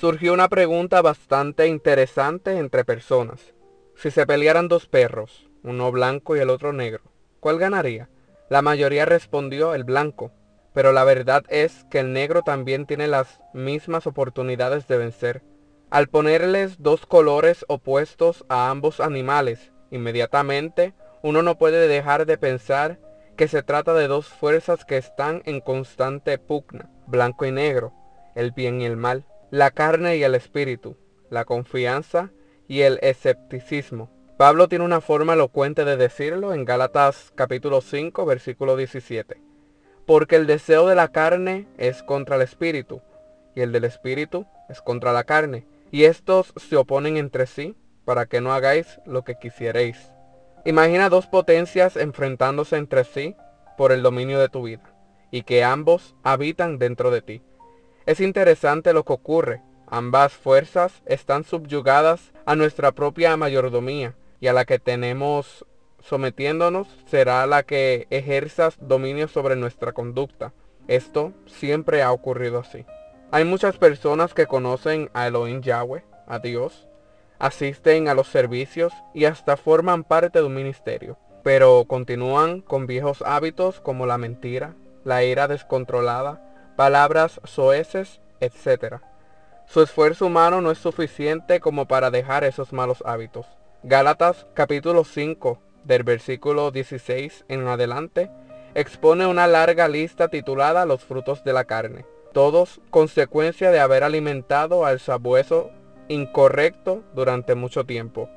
surgió una pregunta bastante interesante entre personas. Si se pelearan dos perros, uno blanco y el otro negro, ¿cuál ganaría? La mayoría respondió el blanco, pero la verdad es que el negro también tiene las mismas oportunidades de vencer. Al ponerles dos colores opuestos a ambos animales, inmediatamente uno no puede dejar de pensar que se trata de dos fuerzas que están en constante pugna, blanco y negro, el bien y el mal, la carne y el espíritu, la confianza y el escepticismo. Pablo tiene una forma elocuente de decirlo en Gálatas capítulo 5 versículo 17. Porque el deseo de la carne es contra el espíritu, y el del espíritu es contra la carne, y estos se oponen entre sí para que no hagáis lo que quisierais. Imagina dos potencias enfrentándose entre sí por el dominio de tu vida, y que ambos habitan dentro de ti. Es interesante lo que ocurre. Ambas fuerzas están subyugadas a nuestra propia mayordomía, y a la que tenemos sometiéndonos será la que ejerzas dominio sobre nuestra conducta. Esto siempre ha ocurrido así. Hay muchas personas que conocen a Elohim Yahweh, a Dios, asisten a los servicios y hasta forman parte de un ministerio, pero continúan con viejos hábitos como la mentira, la ira descontrolada, palabras soeces, etc. Su esfuerzo humano no es suficiente como para dejar esos malos hábitos. Gálatas capítulo 5 del versículo 16 en adelante expone una larga lista titulada Los frutos de la carne todos consecuencia de haber alimentado al sabueso incorrecto durante mucho tiempo.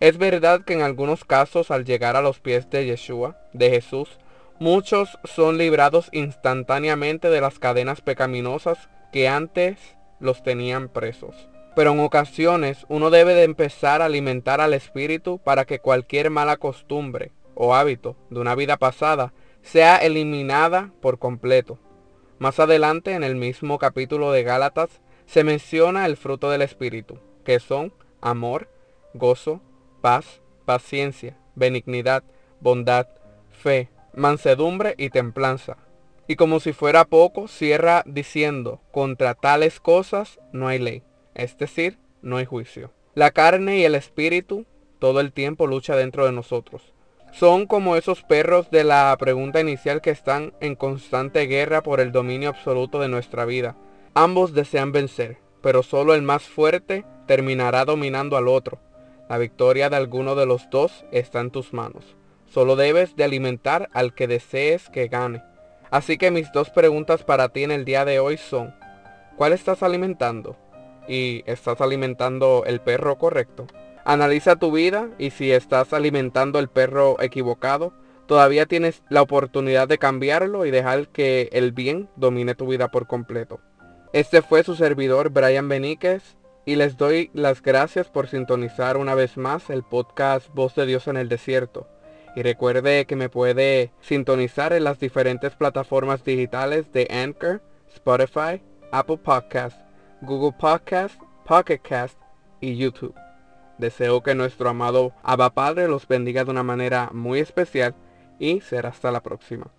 Es verdad que en algunos casos al llegar a los pies de Yeshua, de Jesús, muchos son librados instantáneamente de las cadenas pecaminosas que antes los tenían presos. Pero en ocasiones uno debe de empezar a alimentar al espíritu para que cualquier mala costumbre o hábito de una vida pasada sea eliminada por completo. Más adelante en el mismo capítulo de Gálatas se menciona el fruto del Espíritu, que son amor, gozo, paz, paciencia, benignidad, bondad, fe, mansedumbre y templanza. Y como si fuera poco, cierra diciendo, contra tales cosas no hay ley, es decir, no hay juicio. La carne y el espíritu todo el tiempo lucha dentro de nosotros. Son como esos perros de la pregunta inicial que están en constante guerra por el dominio absoluto de nuestra vida. Ambos desean vencer, pero solo el más fuerte terminará dominando al otro. La victoria de alguno de los dos está en tus manos. Solo debes de alimentar al que desees que gane. Así que mis dos preguntas para ti en el día de hoy son, ¿cuál estás alimentando? ¿Y estás alimentando el perro correcto? Analiza tu vida y si estás alimentando el perro equivocado, todavía tienes la oportunidad de cambiarlo y dejar que el bien domine tu vida por completo. Este fue su servidor Brian Beníquez y les doy las gracias por sintonizar una vez más el podcast Voz de Dios en el Desierto. Y recuerde que me puede sintonizar en las diferentes plataformas digitales de Anchor, Spotify, Apple Podcast, Google Podcast, Pocket Cast y YouTube. Deseo que nuestro amado Abba Padre los bendiga de una manera muy especial y será hasta la próxima.